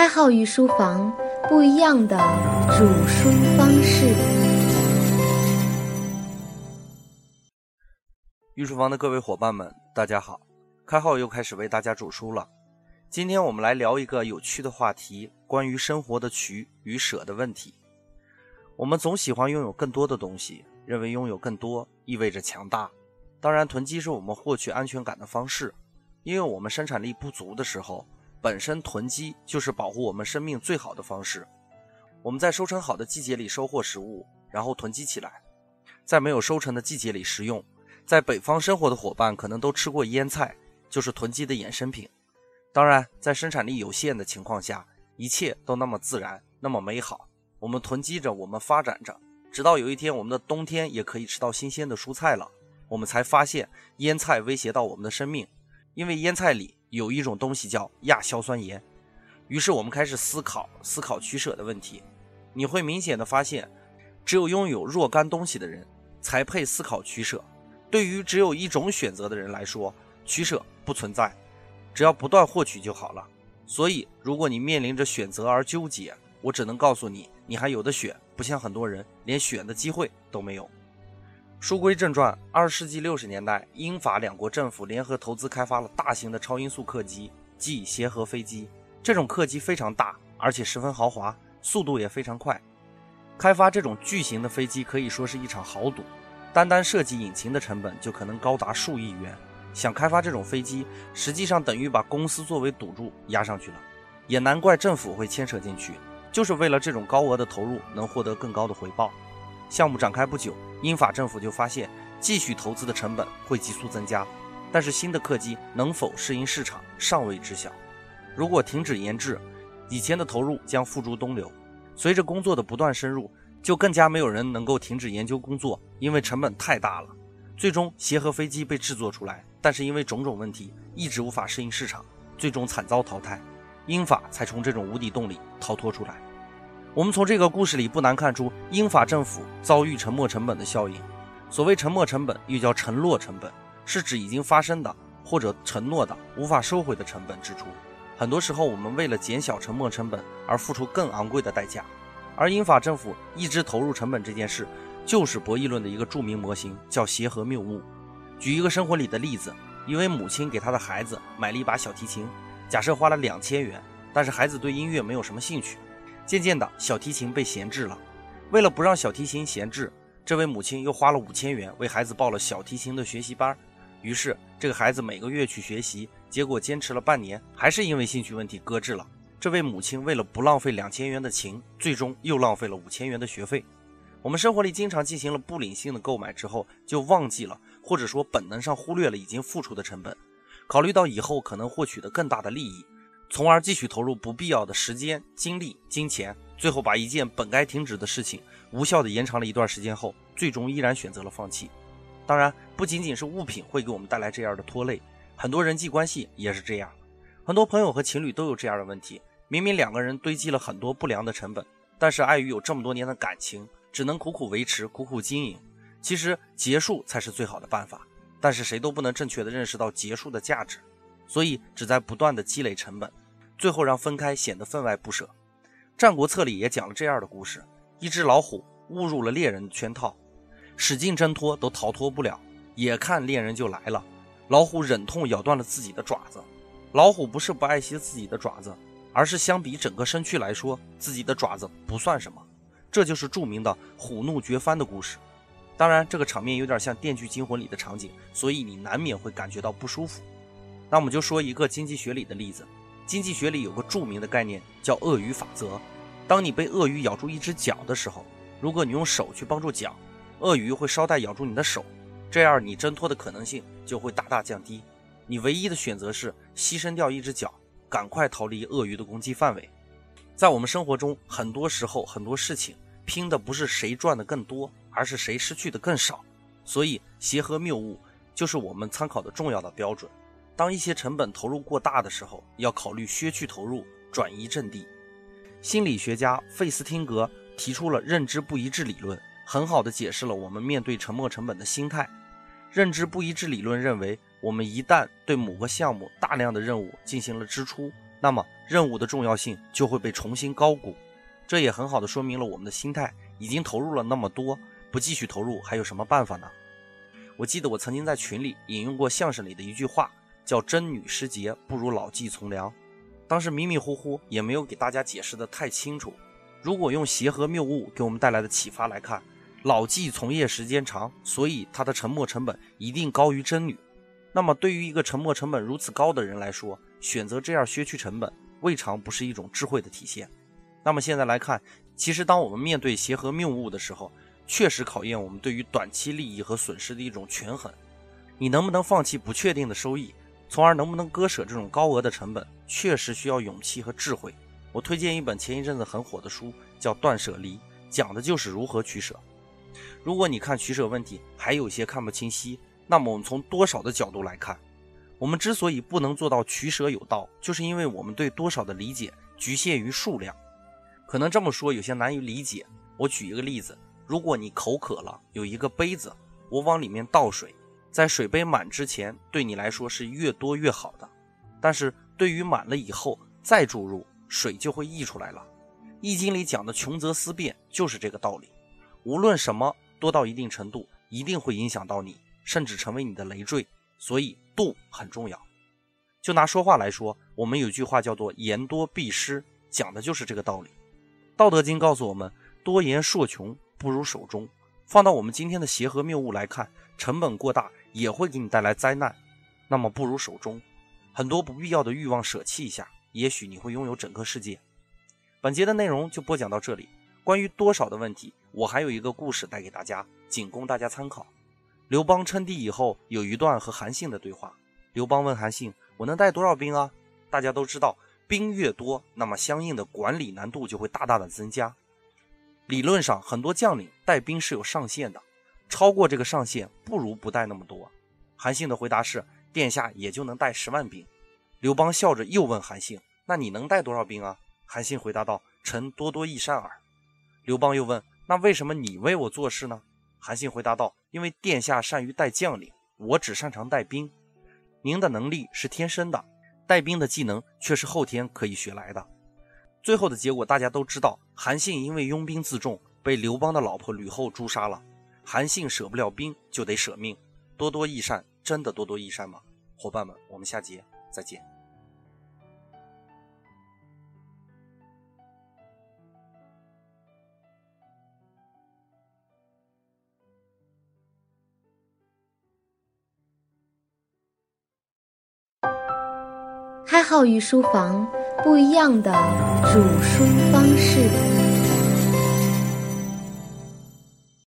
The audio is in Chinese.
开号御书房，不一样的煮书方式。御书房的各位伙伴们，大家好！开号又开始为大家煮书了。今天我们来聊一个有趣的话题，关于生活的取与舍的问题。我们总喜欢拥有更多的东西，认为拥有更多意味着强大。当然，囤积是我们获取安全感的方式，因为我们生产力不足的时候。本身囤积就是保护我们生命最好的方式。我们在收成好的季节里收获食物，然后囤积起来，在没有收成的季节里食用。在北方生活的伙伴可能都吃过腌菜，就是囤积的衍生品。当然，在生产力有限的情况下，一切都那么自然，那么美好。我们囤积着，我们发展着，直到有一天我们的冬天也可以吃到新鲜的蔬菜了，我们才发现腌菜威胁到我们的生命，因为腌菜里。有一种东西叫亚硝酸盐，于是我们开始思考思考取舍的问题。你会明显的发现，只有拥有若干东西的人才配思考取舍。对于只有一种选择的人来说，取舍不存在，只要不断获取就好了。所以，如果你面临着选择而纠结，我只能告诉你，你还有的选，不像很多人连选的机会都没有。书归正传，二十世纪六十年代，英法两国政府联合投资开发了大型的超音速客机，即协和飞机。这种客机非常大，而且十分豪华，速度也非常快。开发这种巨型的飞机可以说是一场豪赌，单单设计引擎的成本就可能高达数亿元。想开发这种飞机，实际上等于把公司作为赌注压上去了。也难怪政府会牵扯进去，就是为了这种高额的投入能获得更高的回报。项目展开不久，英法政府就发现继续投资的成本会急速增加，但是新的客机能否适应市场尚未知晓。如果停止研制，以前的投入将付诸东流。随着工作的不断深入，就更加没有人能够停止研究工作，因为成本太大了。最终，协和飞机被制作出来，但是因为种种问题，一直无法适应市场，最终惨遭淘汰。英法才从这种无底洞里逃脱出来。我们从这个故事里不难看出，英法政府遭遇沉没成本的效应。所谓沉没成本，又叫沉落成本，是指已经发生的或者承诺的无法收回的成本支出。很多时候，我们为了减小沉没成本而付出更昂贵的代价。而英法政府一直投入成本这件事，就是博弈论的一个著名模型，叫协和谬误。举一个生活里的例子：一位母亲给她的孩子买了一把小提琴，假设花了两千元，但是孩子对音乐没有什么兴趣。渐渐的，小提琴被闲置了。为了不让小提琴闲置，这位母亲又花了五千元为孩子报了小提琴的学习班。于是，这个孩子每个月去学习，结果坚持了半年，还是因为兴趣问题搁置了。这位母亲为了不浪费两千元的琴，最终又浪费了五千元的学费。我们生活里经常进行了不理性的购买之后，就忘记了，或者说本能上忽略了已经付出的成本，考虑到以后可能获取的更大的利益。从而继续投入不必要的时间、精力、金钱，最后把一件本该停止的事情无效的延长了一段时间后，最终依然选择了放弃。当然，不仅仅是物品会给我们带来这样的拖累，很多人际关系也是这样。很多朋友和情侣都有这样的问题：明明两个人堆积了很多不良的成本，但是碍于有这么多年的感情，只能苦苦维持、苦苦经营。其实结束才是最好的办法，但是谁都不能正确的认识到结束的价值，所以只在不断的积累成本。最后让分开显得分外不舍，《战国策》里也讲了这样的故事：一只老虎误入了猎人的圈套，使劲挣脱都逃脱不了，眼看猎人就来了，老虎忍痛咬断了自己的爪子。老虎不是不爱惜自己的爪子，而是相比整个身躯来说，自己的爪子不算什么。这就是著名的虎怒绝翻的故事。当然，这个场面有点像《电锯惊魂》里的场景，所以你难免会感觉到不舒服。那我们就说一个经济学里的例子。经济学里有个著名的概念叫鳄鱼法则。当你被鳄鱼咬住一只脚的时候，如果你用手去帮助脚，鳄鱼会捎带咬住你的手，这样你挣脱的可能性就会大大降低。你唯一的选择是牺牲掉一只脚，赶快逃离鳄鱼的攻击范围。在我们生活中，很多时候很多事情拼的不是谁赚的更多，而是谁失去的更少。所以协和谬误就是我们参考的重要的标准。当一些成本投入过大的时候，要考虑削去投入，转移阵地。心理学家费斯汀格提出了认知不一致理论，很好的解释了我们面对沉没成本的心态。认知不一致理论认为，我们一旦对某个项目大量的任务进行了支出，那么任务的重要性就会被重新高估。这也很好的说明了我们的心态已经投入了那么多，不继续投入还有什么办法呢？我记得我曾经在群里引用过相声里的一句话，叫“真女失节不如老骥从良”。当时迷迷糊糊，也没有给大家解释的太清楚。如果用协和谬误给我们带来的启发来看，老骥从业时间长，所以他的沉没成本一定高于真女。那么对于一个沉没成本如此高的人来说，选择这样削去成本，未尝不是一种智慧的体现。那么现在来看，其实当我们面对协和谬误的时候，确实考验我们对于短期利益和损失的一种权衡。你能不能放弃不确定的收益，从而能不能割舍这种高额的成本，确实需要勇气和智慧。我推荐一本前一阵子很火的书，叫《断舍离》，讲的就是如何取舍。如果你看取舍问题还有些看不清晰，那么我们从多少的角度来看，我们之所以不能做到取舍有道，就是因为我们对多少的理解局限于数量。可能这么说有些难以理解。我举一个例子：如果你口渴了，有一个杯子，我往里面倒水，在水杯满之前，对你来说是越多越好的。但是对于满了以后再注入水，就会溢出来了。易经里讲的穷则思变，就是这个道理。无论什么多到一定程度，一定会影响到你，甚至成为你的累赘。所以度很重要。就拿说话来说，我们有句话叫做“言多必失”，讲的就是这个道理。道德经告诉我们，多言数穷，不如守中。放到我们今天的协和谬误来看，成本过大也会给你带来灾难，那么不如守中。很多不必要的欲望舍弃一下，也许你会拥有整个世界。本节的内容就播讲到这里。关于多少的问题，我还有一个故事带给大家，仅供大家参考。刘邦称帝以后，有一段和韩信的对话。刘邦问韩信：“我能带多少兵啊？”大家都知道。兵越多，那么相应的管理难度就会大大的增加。理论上，很多将领带兵是有上限的，超过这个上限，不如不带那么多。韩信的回答是：殿下也就能带十万兵。刘邦笑着又问韩信：“那你能带多少兵啊？”韩信回答道：“臣多多益善耳。”刘邦又问：“那为什么你为我做事呢？”韩信回答道：“因为殿下善于带将领，我只擅长带兵。您的能力是天生的。”带兵的技能却是后天可以学来的。最后的结果大家都知道，韩信因为拥兵自重，被刘邦的老婆吕后诛杀了。韩信舍不了兵，就得舍命。多多益善，真的多多益善吗？伙伴们，我们下节再见。开号与书房不一样的煮书方式。